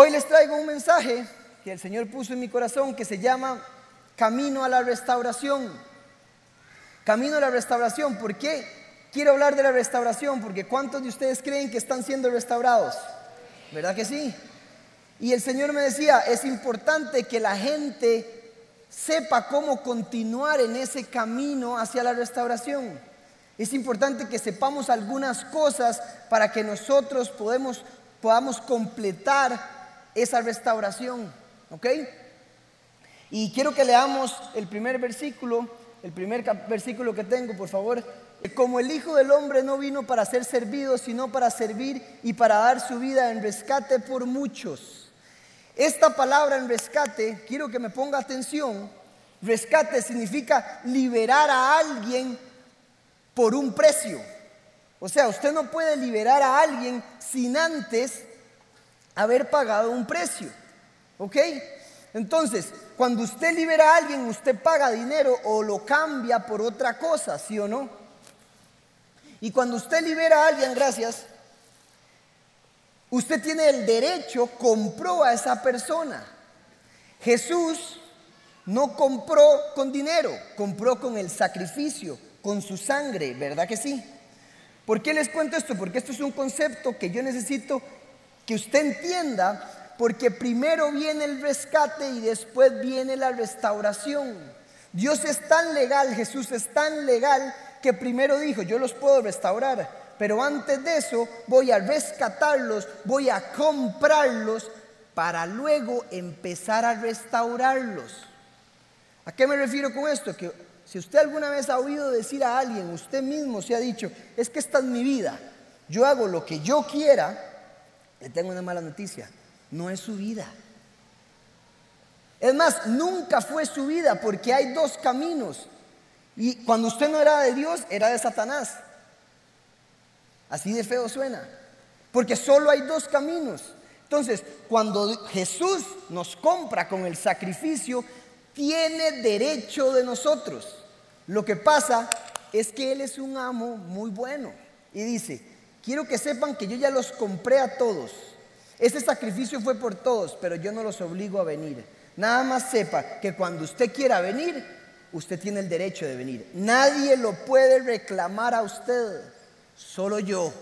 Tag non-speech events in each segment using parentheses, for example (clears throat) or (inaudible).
Hoy les traigo un mensaje que el Señor puso en mi corazón que se llama Camino a la Restauración. Camino a la Restauración. ¿Por qué quiero hablar de la restauración? Porque ¿cuántos de ustedes creen que están siendo restaurados? ¿Verdad que sí? Y el Señor me decía, es importante que la gente sepa cómo continuar en ese camino hacia la restauración. Es importante que sepamos algunas cosas para que nosotros podamos completar esa restauración. ¿Ok? Y quiero que leamos el primer versículo, el primer versículo que tengo, por favor. Como el Hijo del Hombre no vino para ser servido, sino para servir y para dar su vida en rescate por muchos. Esta palabra en rescate, quiero que me ponga atención, rescate significa liberar a alguien por un precio. O sea, usted no puede liberar a alguien sin antes haber pagado un precio. ¿Ok? Entonces, cuando usted libera a alguien, usted paga dinero o lo cambia por otra cosa, ¿sí o no? Y cuando usted libera a alguien, gracias, usted tiene el derecho, compró a esa persona. Jesús no compró con dinero, compró con el sacrificio, con su sangre, ¿verdad que sí? ¿Por qué les cuento esto? Porque esto es un concepto que yo necesito que usted entienda, porque primero viene el rescate y después viene la restauración. Dios es tan legal, Jesús es tan legal que primero dijo, yo los puedo restaurar, pero antes de eso voy a rescatarlos, voy a comprarlos para luego empezar a restaurarlos. ¿A qué me refiero con esto? Que si usted alguna vez ha oído decir a alguien, usted mismo se ha dicho, es que esta es mi vida, yo hago lo que yo quiera, le tengo una mala noticia, no es su vida. Es más, nunca fue su vida porque hay dos caminos. Y cuando usted no era de Dios, era de Satanás. Así de feo suena. Porque solo hay dos caminos. Entonces, cuando Jesús nos compra con el sacrificio, tiene derecho de nosotros. Lo que pasa es que Él es un amo muy bueno. Y dice, quiero que sepan que yo ya los compré a todos. Ese sacrificio fue por todos, pero yo no los obligo a venir. Nada más sepa que cuando usted quiera venir, usted tiene el derecho de venir. Nadie lo puede reclamar a usted, solo yo.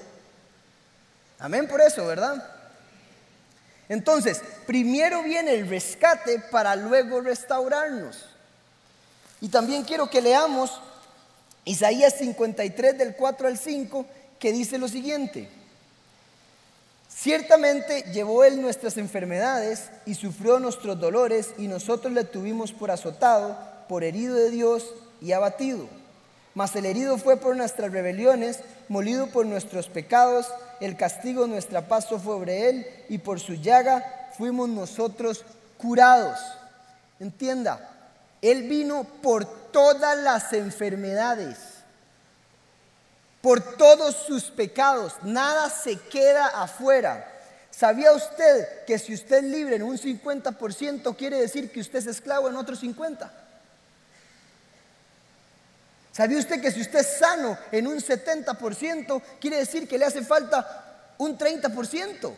Amén por eso, ¿verdad? Entonces, primero viene el rescate para luego restaurarnos. Y también quiero que leamos Isaías 53 del 4 al 5, que dice lo siguiente. Ciertamente llevó él nuestras enfermedades y sufrió nuestros dolores y nosotros le tuvimos por azotado, por herido de Dios y abatido. Mas el herido fue por nuestras rebeliones, molido por nuestros pecados, el castigo de nuestra paz fue sobre él y por su llaga fuimos nosotros curados. Entienda, él vino por todas las enfermedades, por todos sus pecados, nada se queda afuera. ¿Sabía usted que si usted es libre en un 50% quiere decir que usted es esclavo en otro 50%? ¿Sabía usted que si usted es sano en un 70%, quiere decir que le hace falta un 30%?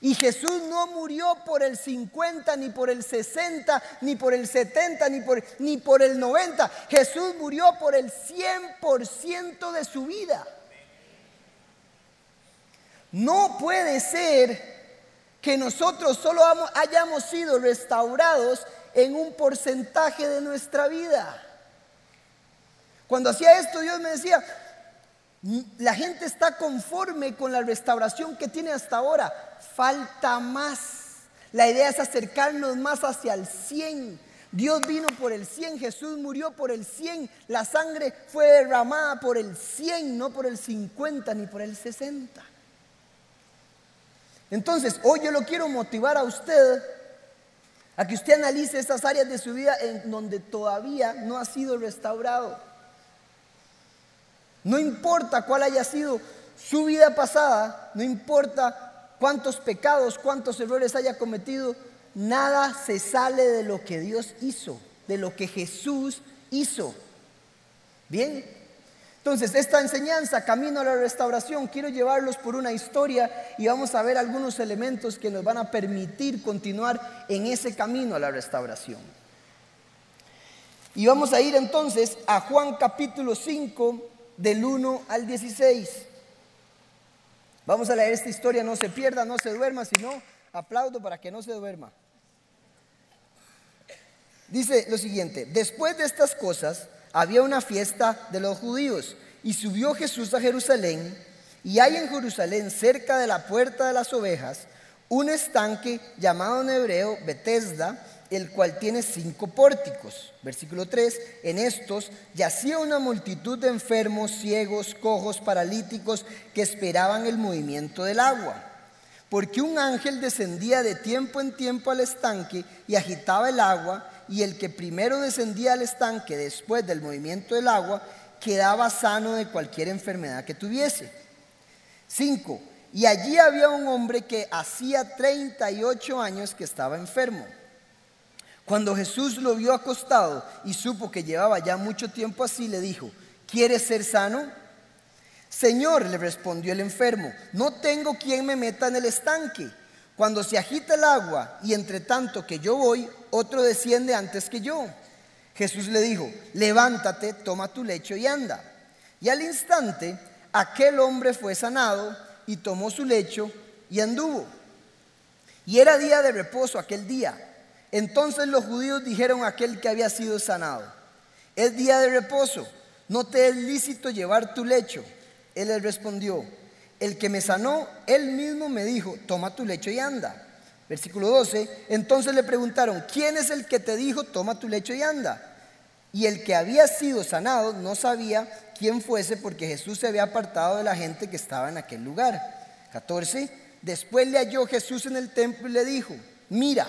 Y Jesús no murió por el 50, ni por el 60, ni por el 70, ni por, ni por el 90. Jesús murió por el 100% de su vida. No puede ser que nosotros solo hayamos sido restaurados en un porcentaje de nuestra vida. Cuando hacía esto, Dios me decía, la gente está conforme con la restauración que tiene hasta ahora. Falta más. La idea es acercarnos más hacia el 100. Dios vino por el 100, Jesús murió por el 100, la sangre fue derramada por el 100, no por el 50 ni por el 60. Entonces, hoy yo lo quiero motivar a usted a que usted analice esas áreas de su vida en donde todavía no ha sido restaurado. No importa cuál haya sido su vida pasada, no importa cuántos pecados, cuántos errores haya cometido, nada se sale de lo que Dios hizo, de lo que Jesús hizo. Bien, Entonces, esta enseñanza, camino a la restauración, quiero llevarlos por una historia y vamos a ver algunos elementos que nos van a permitir continuar en ese camino a la restauración. Y vamos a ir entonces a Juan capítulo 5, del 1 al 16. Vamos a leer esta historia, no se pierda, no se duerma, sino aplaudo para que no se duerma. Dice lo siguiente, después de estas cosas, había una fiesta de los judíos y subió Jesús a Jerusalén y hay en Jerusalén cerca de la puerta de las ovejas un estanque llamado en hebreo Betesda, el cual tiene cinco pórticos. Versículo 3, en estos yacía una multitud de enfermos, ciegos, cojos, paralíticos que esperaban el movimiento del agua. Porque un ángel descendía de tiempo en tiempo al estanque y agitaba el agua y el que primero descendía al estanque después del movimiento del agua quedaba sano de cualquier enfermedad que tuviese. 5. Y allí había un hombre que hacía 38 años que estaba enfermo. Cuando Jesús lo vio acostado y supo que llevaba ya mucho tiempo así, le dijo, ¿quieres ser sano? Señor, le respondió el enfermo, no tengo quien me meta en el estanque cuando se agita el agua y entre tanto que yo voy, otro desciende antes que yo. Jesús le dijo, levántate, toma tu lecho y anda. Y al instante aquel hombre fue sanado y tomó su lecho y anduvo. Y era día de reposo aquel día. Entonces los judíos dijeron a aquel que había sido sanado, es día de reposo, no te es lícito llevar tu lecho. Él le respondió, el que me sanó, él mismo me dijo, toma tu lecho y anda. Versículo 12, entonces le preguntaron, ¿quién es el que te dijo, toma tu lecho y anda? Y el que había sido sanado no sabía quién fuese porque Jesús se había apartado de la gente que estaba en aquel lugar. 14, después le halló Jesús en el templo y le dijo, mira,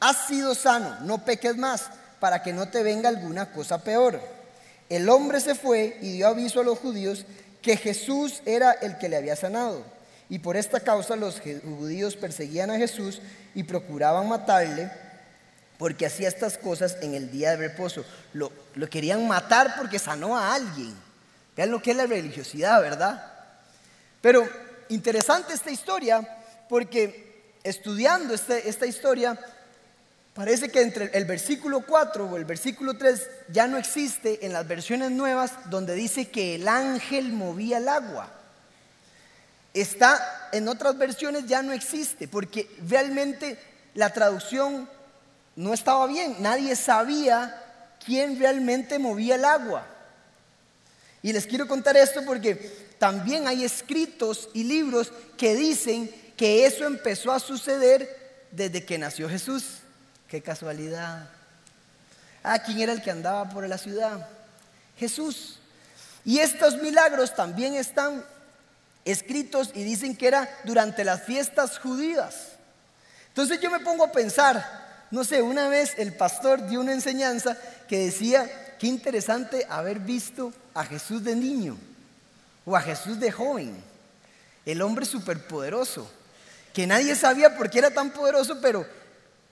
has sido sano, no peques más, para que no te venga alguna cosa peor. El hombre se fue y dio aviso a los judíos que Jesús era el que le había sanado. Y por esta causa los judíos perseguían a Jesús y procuraban matarle porque hacía estas cosas en el día de reposo. Lo, lo querían matar porque sanó a alguien. Vean lo que es la religiosidad, ¿verdad? Pero interesante esta historia porque estudiando este, esta historia Parece que entre el versículo 4 o el versículo 3 ya no existe en las versiones nuevas donde dice que el ángel movía el agua. Está en otras versiones ya no existe porque realmente la traducción no estaba bien. Nadie sabía quién realmente movía el agua. Y les quiero contar esto porque también hay escritos y libros que dicen que eso empezó a suceder desde que nació Jesús. Qué casualidad. Ah, ¿quién era el que andaba por la ciudad? Jesús. Y estos milagros también están escritos y dicen que era durante las fiestas judías. Entonces yo me pongo a pensar, no sé, una vez el pastor dio una enseñanza que decía, qué interesante haber visto a Jesús de niño o a Jesús de joven, el hombre superpoderoso, que nadie sabía por qué era tan poderoso, pero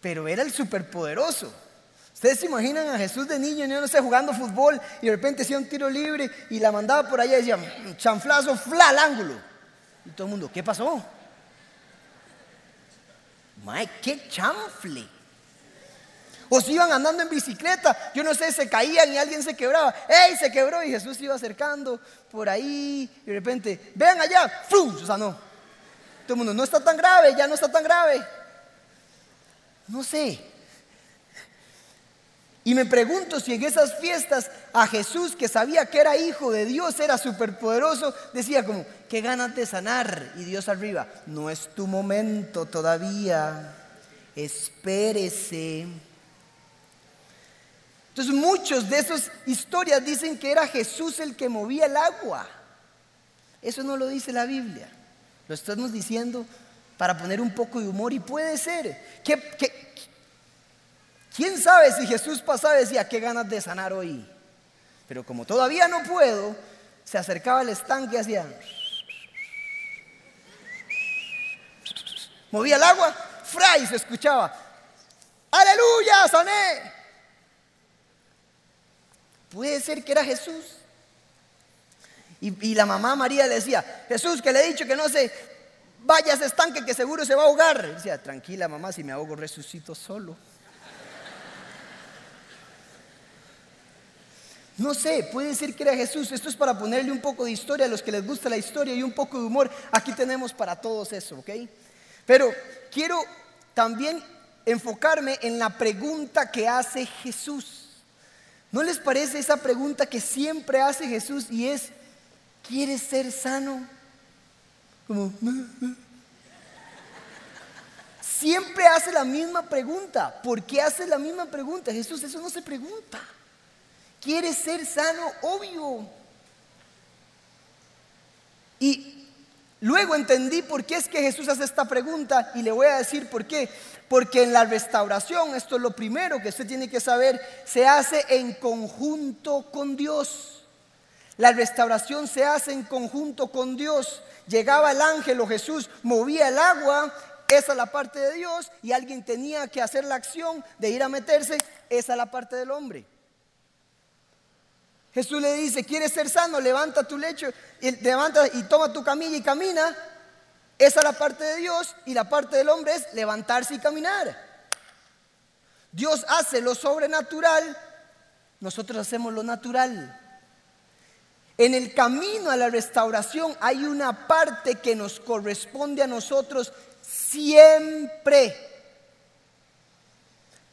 pero era el superpoderoso. Ustedes se imaginan a Jesús de niño, yo no sé, jugando fútbol y de repente hacía un tiro libre y la mandaba por allá y decía, mm, chanflazo, fla al ángulo. Y todo el mundo, ¿qué pasó? Mike, qué chanfle. O si iban andando en bicicleta, yo no sé, se caían y alguien se quebraba. ¡Ey! Se quebró y Jesús se iba acercando por ahí y de repente, vean allá, ¡fum! Se sanó. Todo el mundo, no está tan grave, ya no está tan grave. No sé. Y me pregunto si en esas fiestas a Jesús, que sabía que era hijo de Dios, era superpoderoso, decía como, qué ganas de sanar. Y Dios arriba, no es tu momento todavía, espérese. Entonces muchos de esas historias dicen que era Jesús el que movía el agua. Eso no lo dice la Biblia. Lo estamos diciendo para poner un poco de humor y puede ser. quién sabe si Jesús pasaba y decía, qué ganas de sanar hoy? Pero como todavía no puedo, se acercaba al estanque y hacía... Movía el agua, fray, se escuchaba. Aleluya, sané. Puede ser que era Jesús. Y, la mamá María le decía, Jesús, que le he dicho que no se vaya ese estanque, que seguro se va a ahogar. Y decía, tranquila mamá, si me ahogo resucito solo. No sé, puede ser que era Jesús. Esto es para ponerle un poco de historia a los que les gusta la historia y un poco de humor. Aquí tenemos para todos eso, ¿ok? Pero quiero también enfocarme en la pregunta que hace Jesús. ¿No les parece esa pregunta que siempre hace Jesús y es, ¿quieres ser sano? Como, siempre hace la misma pregunta. ¿Por qué hace la misma pregunta? Jesús, eso no se pregunta. ¿Quieres ser sano? Obvio. Y Luego entendí por qué es que Jesús hace esta pregunta y le voy a decir por qué. Porque en la restauración, esto es lo primero que usted tiene que saber, se hace en conjunto con Dios. La restauración se hace en conjunto con Dios. Llegaba el ángel o Jesús, movía el agua, esa es la parte de Dios, y alguien tenía que hacer la acción de ir a meterse, esa es la parte del hombre. Jesús le dice, ¿quieres ser sano? Levanta tu lecho, y levanta y toma tu camilla y camina. Esa es la parte de Dios y la parte del hombre es levantarse y caminar. Dios hace lo sobrenatural, nosotros hacemos lo natural. En el camino a la restauración hay una parte que nos corresponde a nosotros siempre.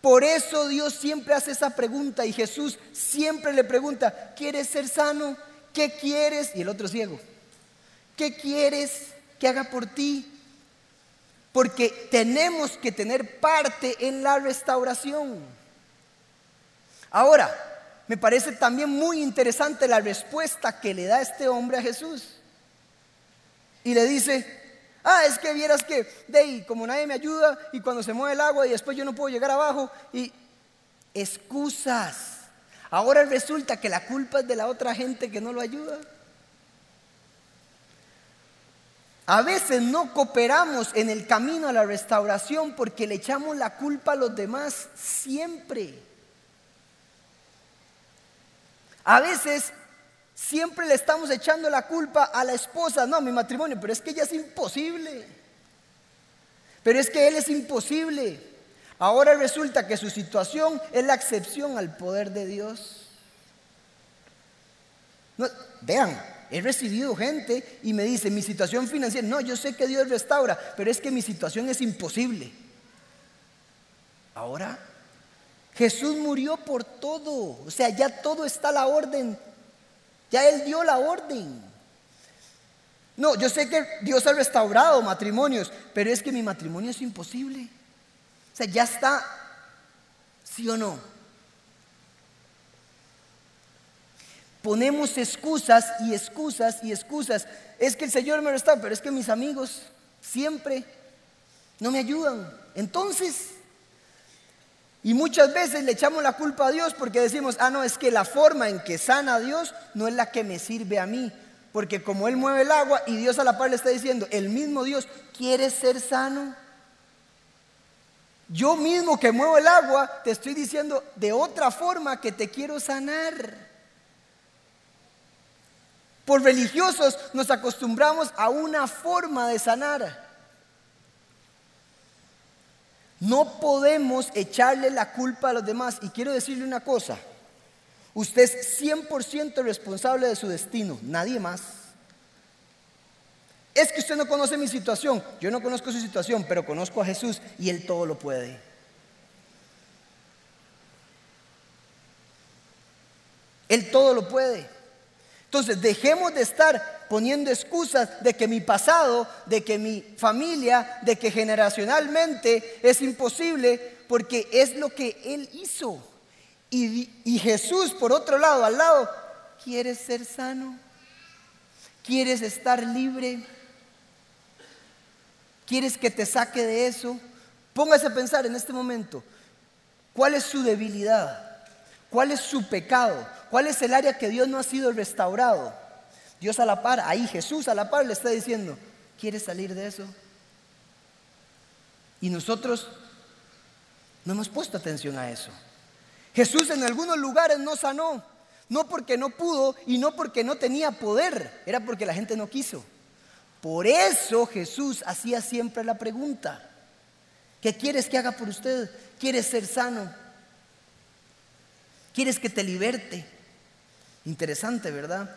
Por eso Dios siempre hace esa pregunta y Jesús siempre le pregunta, ¿quieres ser sano? ¿Qué quieres? Y el otro ciego, ¿qué quieres que haga por ti? Porque tenemos que tener parte en la restauración. Ahora, me parece también muy interesante la respuesta que le da este hombre a Jesús. Y le dice, Ah, es que vieras que, de como nadie me ayuda y cuando se mueve el agua y después yo no puedo llegar abajo y excusas. Ahora resulta que la culpa es de la otra gente que no lo ayuda. A veces no cooperamos en el camino a la restauración porque le echamos la culpa a los demás siempre. A veces Siempre le estamos echando la culpa a la esposa, no, a mi matrimonio, pero es que ella es imposible. Pero es que él es imposible. Ahora resulta que su situación es la excepción al poder de Dios. vean, he recibido gente y me dice, mi situación financiera, no, yo sé que Dios restaura, pero es que mi situación es imposible. Ahora, Jesús murió por todo, o sea, ya todo está a la orden ya Él dio la orden. No, yo sé que Dios ha restaurado matrimonios, pero es que mi matrimonio es imposible. O sea, ya está, ¿sí o no? Ponemos excusas y excusas y excusas. Es que el Señor me restaura, pero es que mis amigos siempre no me ayudan. Entonces, y muchas veces le echamos la culpa a Dios porque decimos, ah, no, es que la forma en que sana a Dios no es la que me sirve a mí. Porque como Él mueve el agua y Dios a la par le está diciendo, el mismo Dios, quiere ser sano? Yo mismo que muevo el agua, te estoy diciendo de otra forma que te quiero sanar. Por religiosos nos acostumbramos a una forma de sanar. No podemos echarle la culpa a los demás. Y quiero decirle una cosa. Usted es 100% responsable de su destino, nadie más. Es que usted no conoce mi situación. Yo no conozco su situación, pero conozco a Jesús y Él todo lo puede. Él todo lo puede. Entonces, dejemos de estar poniendo excusas de que mi pasado, de que mi familia, de que generacionalmente es imposible, porque es lo que Él hizo. Y, Jesús, por otro lado, al lado, ¿quieres ser sano? ¿Quieres estar libre? ¿Quieres que te saque de eso? Póngase a pensar en este momento, ¿cuál es su debilidad? ¿Cuál es su pecado? ¿Cuál es el área que Dios no ha sido restaurado? Dios a la par, ahí Jesús a la par le está diciendo, ¿quieres salir de eso? Y nosotros no hemos puesto atención a eso. Jesús en algunos lugares no sanó. no porque no pudo y no porque no tenía poder, era porque la gente no quiso. Por eso Jesús hacía siempre la pregunta, ¿qué quieres que haga por usted? ¿Quieres ser sano? ¿Quieres que te liberte? Interesante, ¿verdad?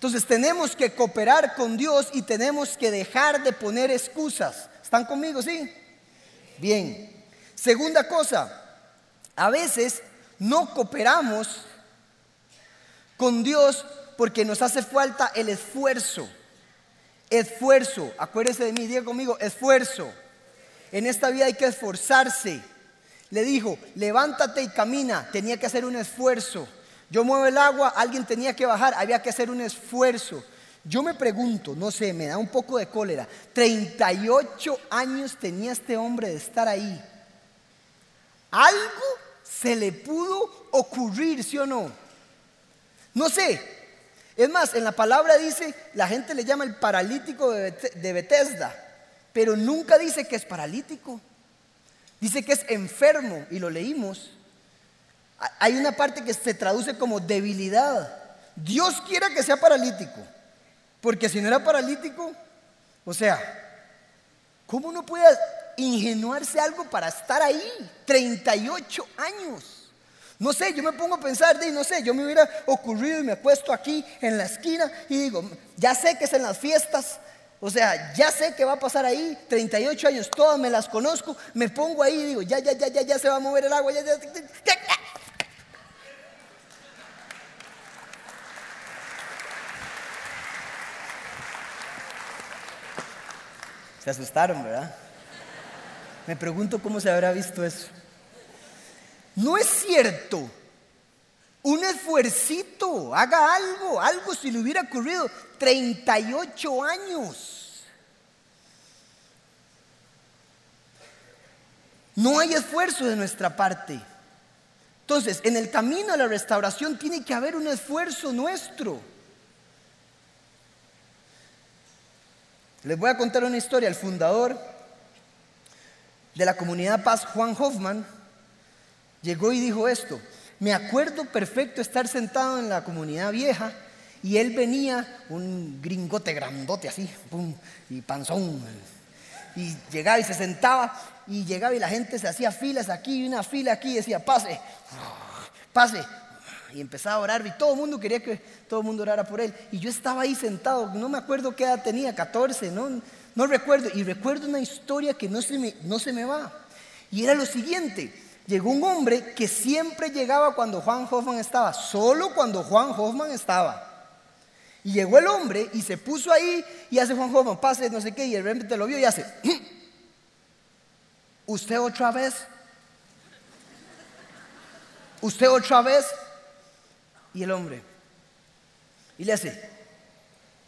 Entonces tenemos que cooperar con Dios y tenemos que dejar de poner excusas. ¿Están conmigo? Sí. Bien. Segunda cosa, a veces no cooperamos con Dios porque nos hace falta el esfuerzo. Esfuerzo. Acuérdese de mí, diga conmigo, esfuerzo. En esta vida hay que esforzarse. Le dijo, levántate y camina. Tenía que hacer un esfuerzo. Yo muevo el agua, alguien tenía que bajar, había que hacer un esfuerzo. Yo me pregunto, no sé, me da un poco de cólera. 38 años tenía este hombre de estar ahí. Algo se le pudo ocurrir, ¿sí o no? No sé. Es más, en la palabra dice, la gente le llama el paralítico de Bethesda, pero nunca dice que es paralítico. Dice que es enfermo y lo leímos. Hay una parte que se traduce como debilidad. Dios quiera que sea paralítico, porque si no era paralítico, o sea, ¿cómo no puede ingenuarse algo para estar ahí? 38 años. No sé, yo me pongo a pensar, no sé, yo me hubiera ocurrido y me he puesto aquí en la esquina y digo, ya sé que es en las fiestas, o sea, ya sé que va a pasar ahí, 38 años, todas me las conozco, me pongo ahí y digo, ya, ya, ya, ya, ya se va a mover el agua, ya, ya, ya, ya Se asustaron, ¿verdad? Me pregunto cómo se habrá visto eso. No es cierto. Un esfuercito, haga algo, algo si le hubiera ocurrido. 38 años. No hay esfuerzo de nuestra parte. Entonces, en el camino a la restauración tiene que haber un esfuerzo nuestro. Les voy a contar una historia. El fundador de la comunidad Paz, Juan Hoffman, llegó y dijo esto. Me acuerdo perfecto estar sentado en la comunidad vieja y él venía, un gringote grandote así, y panzón. Y llegaba y se sentaba y llegaba y la gente se hacía filas aquí y una fila aquí y decía, pase, pase, y empezaba a orar y todo el mundo quería que todo el mundo orara por él. Y yo estaba ahí sentado, no me acuerdo qué edad tenía, 14, no, no recuerdo. Y recuerdo una historia que no se, me, no se me va. Y era lo siguiente, llegó un hombre que siempre llegaba cuando Juan Hoffman estaba, solo cuando Juan Hoffman estaba. Y llegó el hombre y se puso ahí y hace Juan Hoffman, pase, no sé qué, y el repente lo vio y hace, (clears throat) ¿usted otra vez? ¿Usted otra vez? Y el hombre. Y le hace,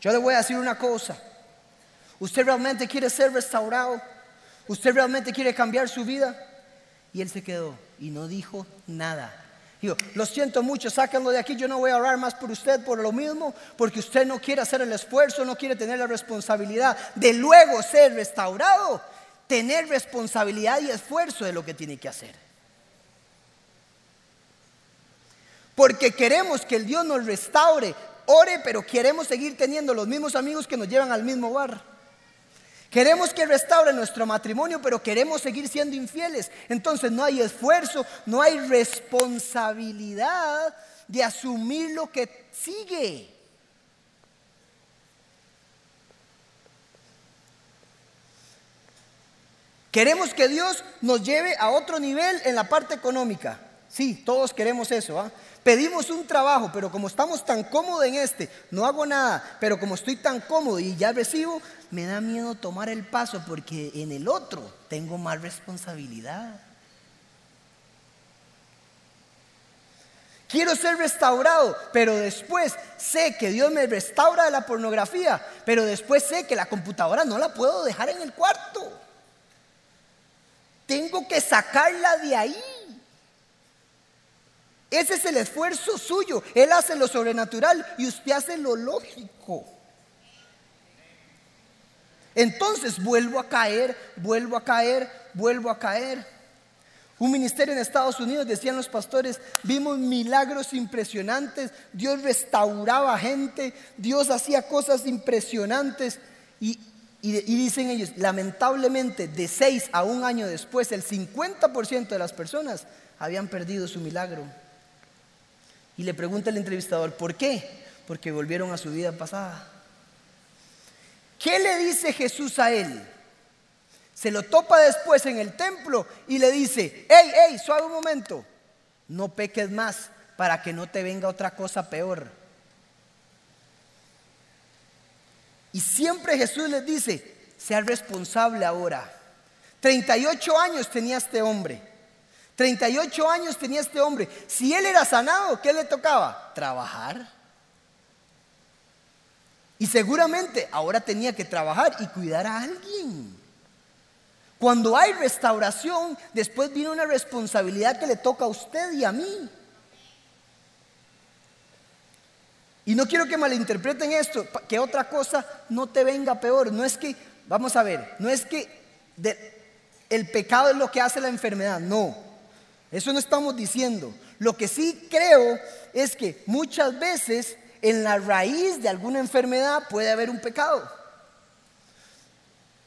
yo le voy a decir una cosa. ¿Usted realmente quiere ser restaurado? ¿Usted realmente quiere cambiar su vida? Y él se quedó y no dijo nada. Dijo, lo siento mucho, sáquenlo de aquí, yo no voy a orar más por usted por lo mismo, porque usted no quiere hacer el esfuerzo, no quiere tener la responsabilidad de luego ser restaurado, tener responsabilidad y esfuerzo de lo que tiene que hacer. Porque queremos que el Dios nos restaure. Ore, pero queremos seguir teniendo los mismos amigos que nos llevan al mismo bar. Queremos que restaure nuestro matrimonio, pero queremos seguir siendo infieles. Entonces no hay esfuerzo, no hay responsabilidad de asumir lo que sigue. Queremos que Dios nos lleve a otro nivel en la parte económica. Sí, todos queremos eso. ¿ah? Pedimos un trabajo, pero como estamos tan cómodos en este, no hago nada, pero como estoy tan cómodo y ya recibo, me da miedo tomar el paso porque en el otro tengo más responsabilidad. Quiero ser restaurado, pero después sé que Dios me restaura de la pornografía, pero después sé que la computadora no la puedo dejar en el cuarto. Tengo que sacarla de ahí. Ese es el esfuerzo suyo. Él hace lo sobrenatural y usted hace lo lógico. Entonces vuelvo a caer, vuelvo a caer, vuelvo a caer. Un ministerio en Estados Unidos, decían los pastores, vimos milagros impresionantes, Dios restauraba gente, Dios hacía cosas impresionantes y, dicen ellos, lamentablemente de seis a un año después, el 50% de las personas habían perdido su milagro. Y le pregunta el entrevistador, ¿por qué? Porque volvieron a su vida pasada. ¿Qué le dice Jesús a él? Se lo topa después en el templo y le dice, hey, hey, suave un momento, no peques más para que no te venga otra cosa peor. Y siempre Jesús les dice, sea responsable ahora. 38 años tenía este hombre. 38 años tenía este hombre. Si él era sanado, ¿qué le tocaba? Trabajar. Y seguramente ahora tenía que trabajar y cuidar a alguien. Cuando hay restauración, después viene una responsabilidad que le toca a usted y a mí. Y no quiero que malinterpreten esto, que otra cosa no te venga peor. No es que, vamos a ver, no es que el pecado es lo que hace la enfermedad, no. Eso no estamos diciendo. Lo que sí creo es que muchas veces en la raíz de alguna enfermedad puede haber un pecado.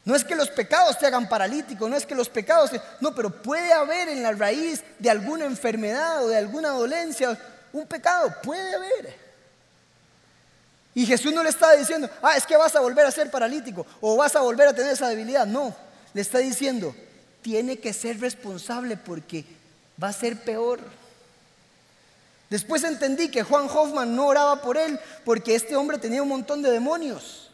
No es que los pecados te hagan paralítico, no es que los pecados... No, pero puede haber en la raíz de alguna enfermedad o de alguna dolencia un pecado, puede haber. Y Jesús no le está diciendo, ah, es que vas a volver a ser paralítico o vas a volver a tener esa debilidad. No, le está diciendo, tiene que ser responsable porque va a ser peor. Después entendí que Juan Hoffman no oraba por él porque este hombre tenía un montón de demonios.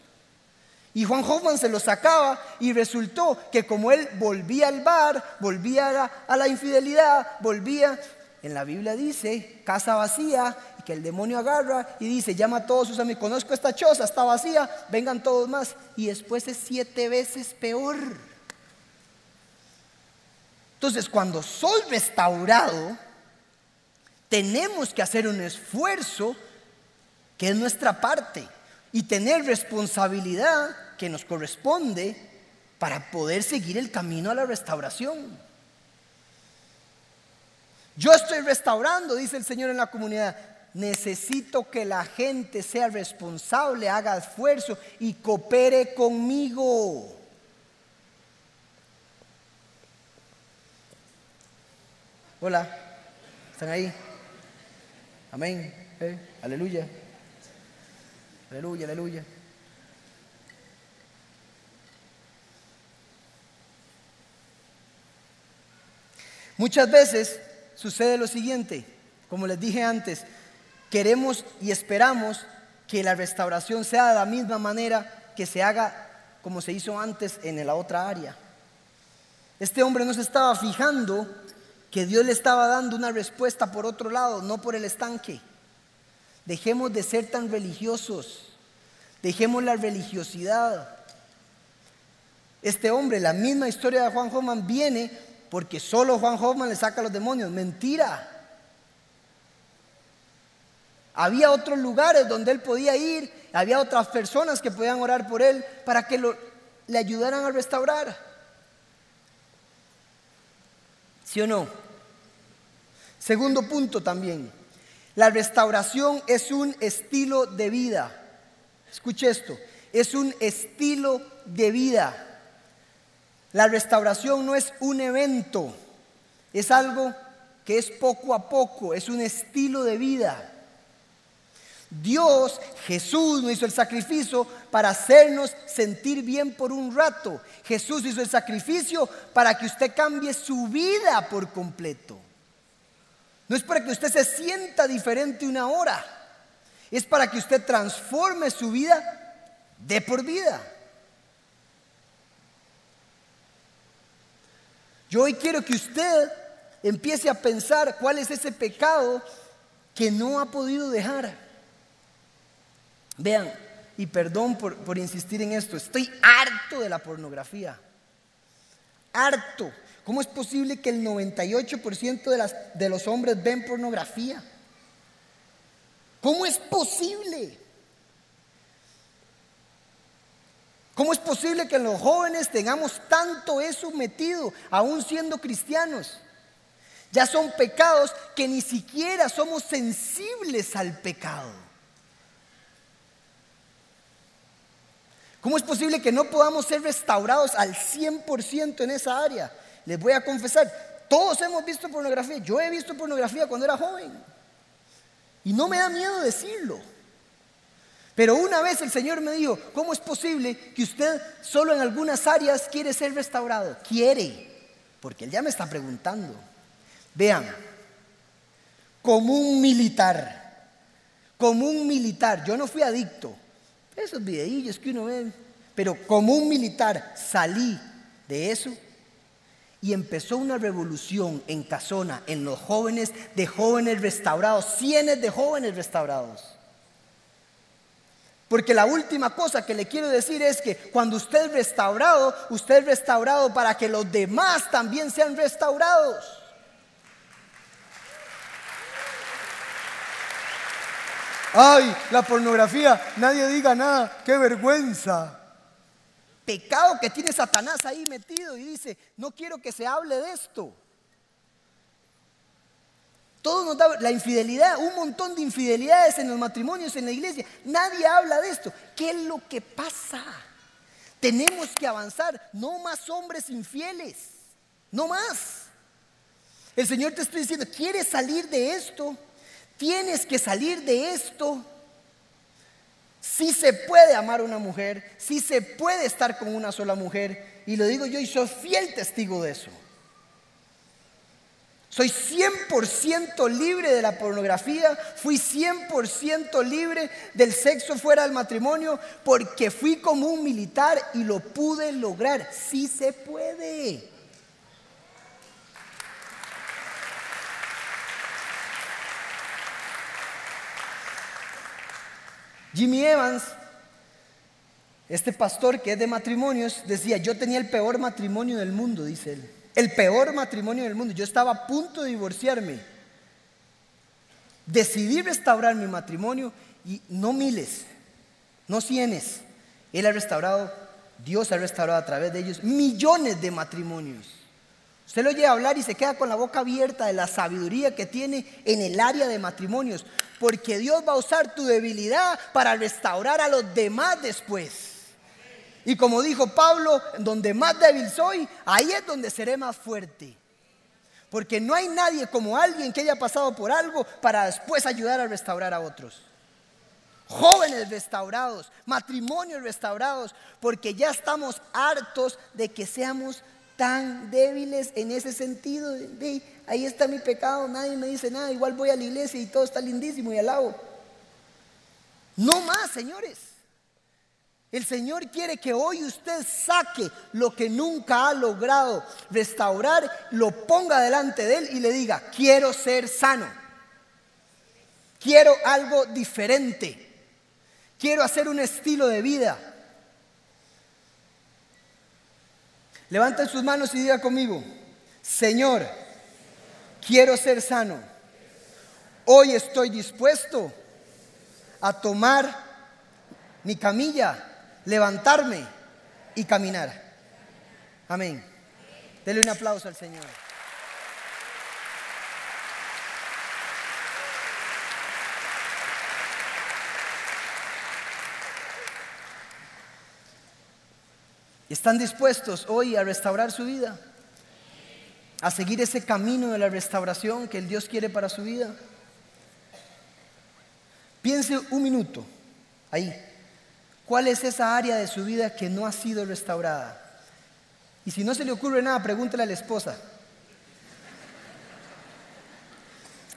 Y Juan Hoffman se lo sacaba y resultó que como él volvía al bar, volvía a la, infidelidad, volvía, en la Biblia dice, casa vacía, y que el demonio agarra y dice, llama a todos sus amigos, conozco esta choza, está vacía, vengan todos más. Y después es siete veces peor. Entonces, cuando soy restaurado, tenemos que hacer un esfuerzo que es nuestra parte y tener responsabilidad que nos corresponde para poder seguir el camino a la restauración. Yo estoy restaurando, dice el Señor en la comunidad. Necesito que la gente sea responsable, haga esfuerzo y coopere conmigo. Hola, ¿están ahí? Amén. Eh, aleluya. Aleluya, aleluya. Muchas veces sucede lo siguiente, como les dije antes, queremos y esperamos que la restauración sea de la misma manera que se haga como se hizo antes en la otra área. Este hombre no se estaba fijando que Dios le estaba dando una respuesta por otro lado, no por el estanque. Dejemos de ser tan religiosos. Dejemos la religiosidad. Este hombre, la misma historia de Juan Hoffman, viene porque solo Juan Hoffman le saca a los demonios. Mentira. Había otros lugares donde él podía ir, había otras personas que podían orar por él para que le ayudaran a restaurar. ¿Sí o no? Segundo punto también. La restauración es un estilo de vida. Escuche esto, es un estilo de vida. La restauración no es un evento, es algo que es poco a poco, es un estilo de vida. Dios, Jesús, no hizo el sacrificio para hacernos sentir bien por un rato. Jesús hizo el sacrificio para que usted cambie su vida por completo. No es para que usted se sienta diferente una hora. Es para que usted transforme su vida de por vida. Yo hoy quiero que usted empiece a pensar cuál es ese pecado que no ha podido dejar. Vean, y perdón por, por insistir en esto, estoy harto de la pornografía. Harto. ¿Cómo es posible que el 98% de, las, de los hombres ven pornografía? ¿Cómo es posible? ¿Cómo es posible que los jóvenes tengamos tanto eso metido, aún siendo cristianos? Ya son pecados que ni siquiera somos sensibles al pecado. ¿Cómo es posible que no podamos ser restaurados al 100% en esa área? Les voy a confesar, todos hemos visto pornografía. Yo he visto pornografía cuando era joven. Y no me da miedo decirlo. Pero una vez el Señor me dijo, ¿cómo es posible que usted solo en algunas áreas quiere ser restaurado? Quiere, porque Él ya me está preguntando. Vean, como un militar, como un militar, yo no fui adicto, esos videillos que uno ve, pero como un militar salí de eso y empezó una revolución en Casona, en los jóvenes, de jóvenes restaurados, cientos de jóvenes restaurados. Porque la última cosa que le quiero decir es que cuando usted es restaurado, usted es restaurado para que los demás también sean restaurados. Ay, la pornografía, nadie diga nada, qué vergüenza. Pecado que tiene Satanás ahí metido y dice, no quiero que se hable de esto. Todo nos da la infidelidad, un montón de infidelidades en los matrimonios, en la iglesia. Nadie habla de esto. ¿Qué es lo que pasa? Tenemos que avanzar. No más hombres infieles. No más. El Señor te está diciendo, ¿quieres salir de esto? Tienes que salir de esto. Si se puede amar a una mujer, si se puede estar con una sola mujer. Y lo digo yo y soy fiel testigo de eso. Soy 100% libre de la pornografía, fui 100% libre del sexo fuera del matrimonio porque fui como un militar y lo pude lograr. Sí se puede. Jimmy Evans, este pastor que es de matrimonios, decía, yo tenía el peor matrimonio del mundo, dice él el peor matrimonio del mundo. Yo estaba a punto de divorciarme. Decidí restaurar mi matrimonio y no miles, no cienes. Él ha restaurado, Dios ha restaurado a través de ellos millones de matrimonios. Usted lo a hablar y se queda con la boca abierta de la sabiduría que tiene en el área de matrimonios, porque Dios va a usar tu debilidad para restaurar a los demás después. Y como dijo Pablo, donde más débil soy, ahí es donde seré más fuerte. Porque no hay nadie como alguien que haya pasado por algo para después ayudar a restaurar a otros. Jóvenes restaurados, matrimonios restaurados, porque ya estamos hartos de que seamos tan débiles en ese sentido. ahí está mi pecado, nadie me dice nada, igual voy a la iglesia y todo está lindísimo y alabo. No más, señores. El Señor quiere que hoy usted saque lo que nunca ha logrado restaurar, lo ponga delante de Él y le diga, quiero ser sano. Quiero algo diferente. Quiero hacer un estilo de vida. Levanten sus manos y diga conmigo, Señor, quiero ser sano. Hoy estoy dispuesto a tomar mi camilla levantarme y caminar. Amén. Dele un aplauso al Señor. ¿Están dispuestos hoy a restaurar su vida? ¿A seguir ese camino de la restauración que el Dios quiere para su vida? Piense un minuto ahí. ¿Cuál es esa área de su vida que no ha sido restaurada? Y si no se le ocurre nada, pregúntele a la esposa.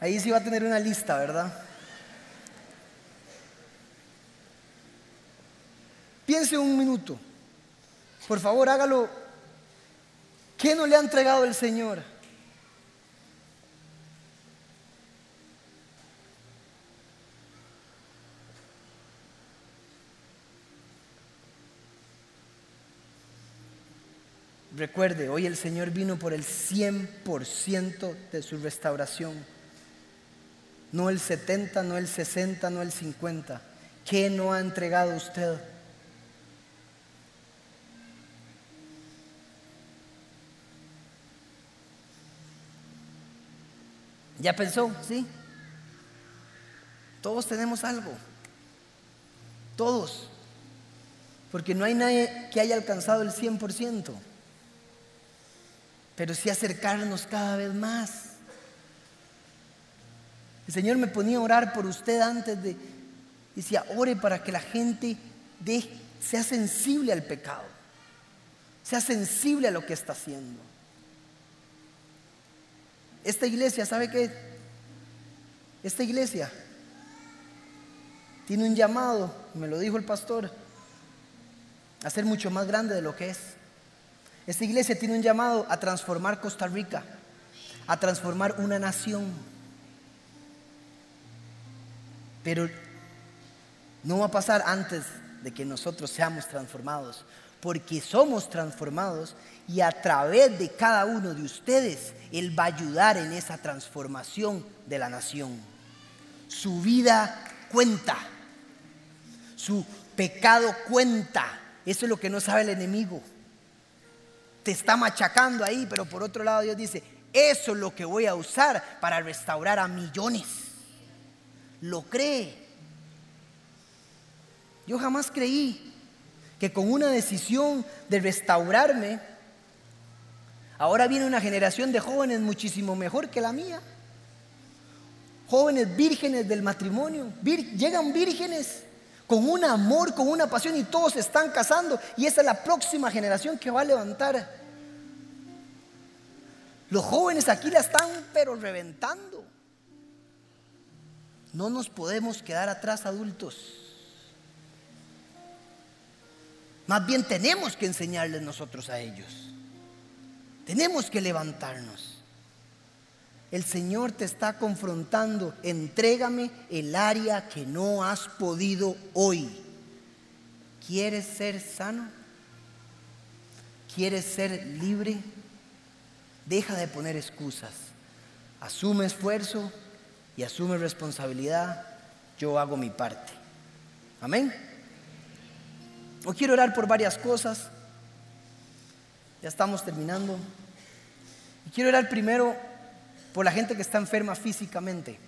Ahí sí va a tener una lista, ¿verdad? Piense un minuto. Por favor, hágalo. ¿Qué no le ha entregado el Señor? Recuerde, hoy el Señor vino por el 100% de su restauración. No el 70, no el 60, no el 50. ¿Qué no ha entregado usted? ¿Ya pensó? Sí. Todos tenemos algo. Todos. Porque no hay nadie que haya alcanzado el 100%. Pero sí acercarnos cada vez más. El Señor me ponía a orar por usted antes de... Decía, ore para que la gente sea sensible al pecado. Sea sensible a lo que está haciendo. Esta iglesia, ¿sabe qué? Esta iglesia tiene un llamado, me lo dijo el pastor, a ser mucho más grande de lo que es. Esta iglesia tiene un llamado a transformar Costa Rica, a transformar una nación. Pero no va a pasar antes de que nosotros seamos transformados, porque somos transformados y a través de cada uno de ustedes Él va a ayudar en esa transformación de la nación. Su vida cuenta, su pecado cuenta, eso es lo que no sabe el enemigo. Te está machacando ahí, pero por otro lado Dios dice, eso es lo que voy a usar para restaurar a millones. Lo cree. Yo jamás creí que con una decisión de restaurarme, ahora viene una generación de jóvenes muchísimo mejor que la mía. Jóvenes vírgenes del matrimonio. llegan vírgenes con un amor, con una pasión y todos se están casando y esa es la próxima generación que va a levantar. Los jóvenes aquí la están pero reventando. No nos podemos quedar atrás adultos. Más bien tenemos que enseñarles nosotros a ellos. Tenemos que levantarnos. El Señor te está confrontando. Entrégame el área que no has podido hoy. ¿Quieres ser sano? ¿Quieres ser libre? Deja de poner excusas. Asume esfuerzo y asume responsabilidad. Yo hago mi parte. Amén. Hoy quiero orar por varias cosas. Ya estamos terminando. Y quiero orar primero por la gente que está enferma físicamente.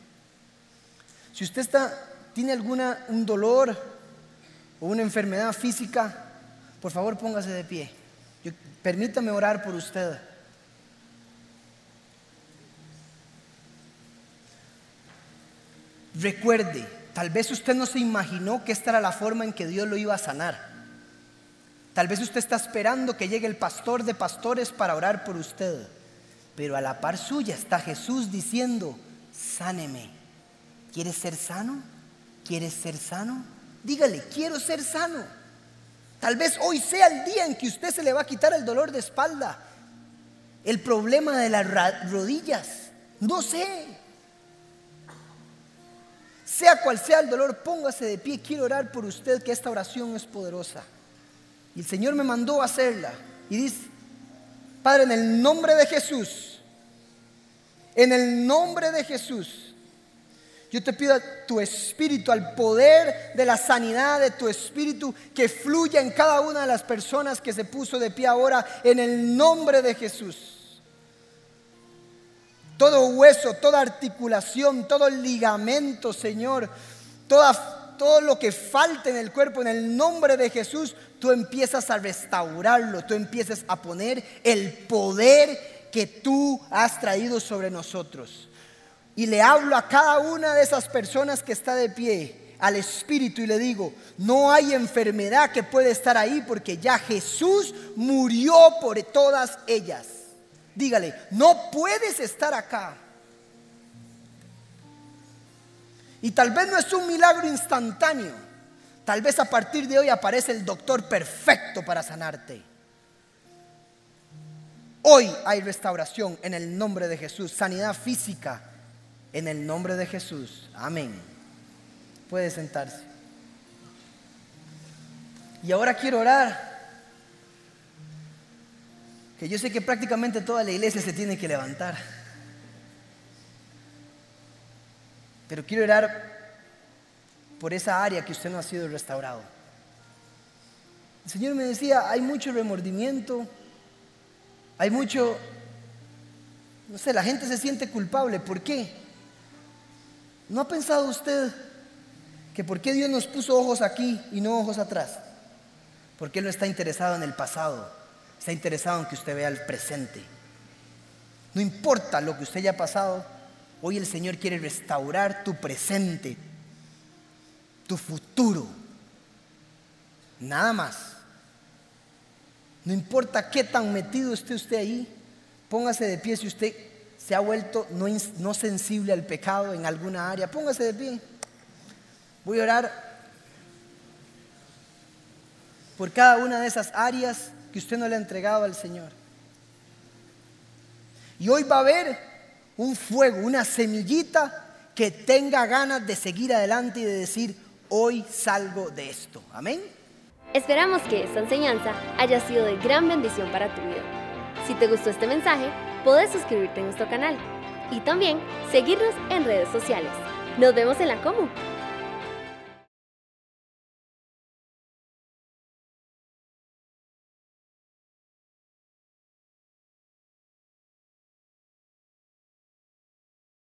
Si usted está, tiene alguna un dolor o una enfermedad física, por favor póngase de pie. permítame orar por usted. Recuerde, tal vez usted no se imaginó que esta era la forma en que Dios lo iba a sanar. Tal vez usted está esperando que llegue el pastor de pastores para orar por usted. Pero a la par suya está Jesús diciendo, sáneme. ¿Quieres ser sano? ¿Quieres ser sano? Dígale, quiero ser sano. Tal vez hoy sea el día en que usted se le va a quitar el dolor de espalda, el problema de las rodillas. No sé. Sea cual sea el dolor, póngase de pie. Quiero orar por usted que esta oración es poderosa. Y el Señor me mandó a hacerla. Y dice, Padre, en el nombre de Jesús, en el nombre de Jesús, yo te pido a tu espíritu, al poder de la sanidad de tu espíritu que fluya en cada una de las personas que se puso de pie ahora, en el nombre de Jesús. Todo hueso, toda articulación, todo ligamento, Señor, todo lo que falta en el cuerpo, en el nombre de Jesús, tú empiezas a restaurarlo, tú empiezas a poner el poder que tú has traído sobre nosotros. Y le hablo a cada una de esas personas que está de pie, al Espíritu, y le digo, no hay enfermedad que puede estar ahí porque ya Jesús murió por todas ellas. Dígale, no puedes estar acá. Y tal vez no es un milagro instantáneo. Tal vez a partir de hoy aparece el doctor perfecto para sanarte. Hoy hay restauración en el nombre de Jesús, sanidad física en el nombre de Jesús. Amén. Puede sentarse. Y ahora quiero orar. Que yo sé que prácticamente toda la iglesia se tiene que levantar. Pero quiero orar por esa área que usted no ha sido restaurado. El Señor me decía, hay mucho remordimiento, hay mucho, no sé, la gente se siente culpable. ¿Por qué? ¿No ha pensado usted que por qué Dios nos puso ojos aquí y no ojos atrás? Porque Él no está interesado en el pasado, está interesado en que usted vea el presente. No importa lo que usted haya pasado, hoy el Señor quiere restaurar tu presente, tu futuro. Nada más. No importa qué tan metido esté usted ahí, póngase de pie si usted se ha vuelto no, no sensible al pecado en alguna área. Póngase de pie. Voy a orar por cada una de esas áreas que usted no le ha entregado al Señor. Y hoy va a haber un fuego, una semillita que tenga ganas de seguir adelante y de decir, hoy salgo de esto. Amén. Esperamos que esta enseñanza haya sido de gran bendición para tu vida. Si te gustó este mensaje, puedes suscribirte a nuestro canal y también seguirnos en redes sociales. Nos vemos en la Comu.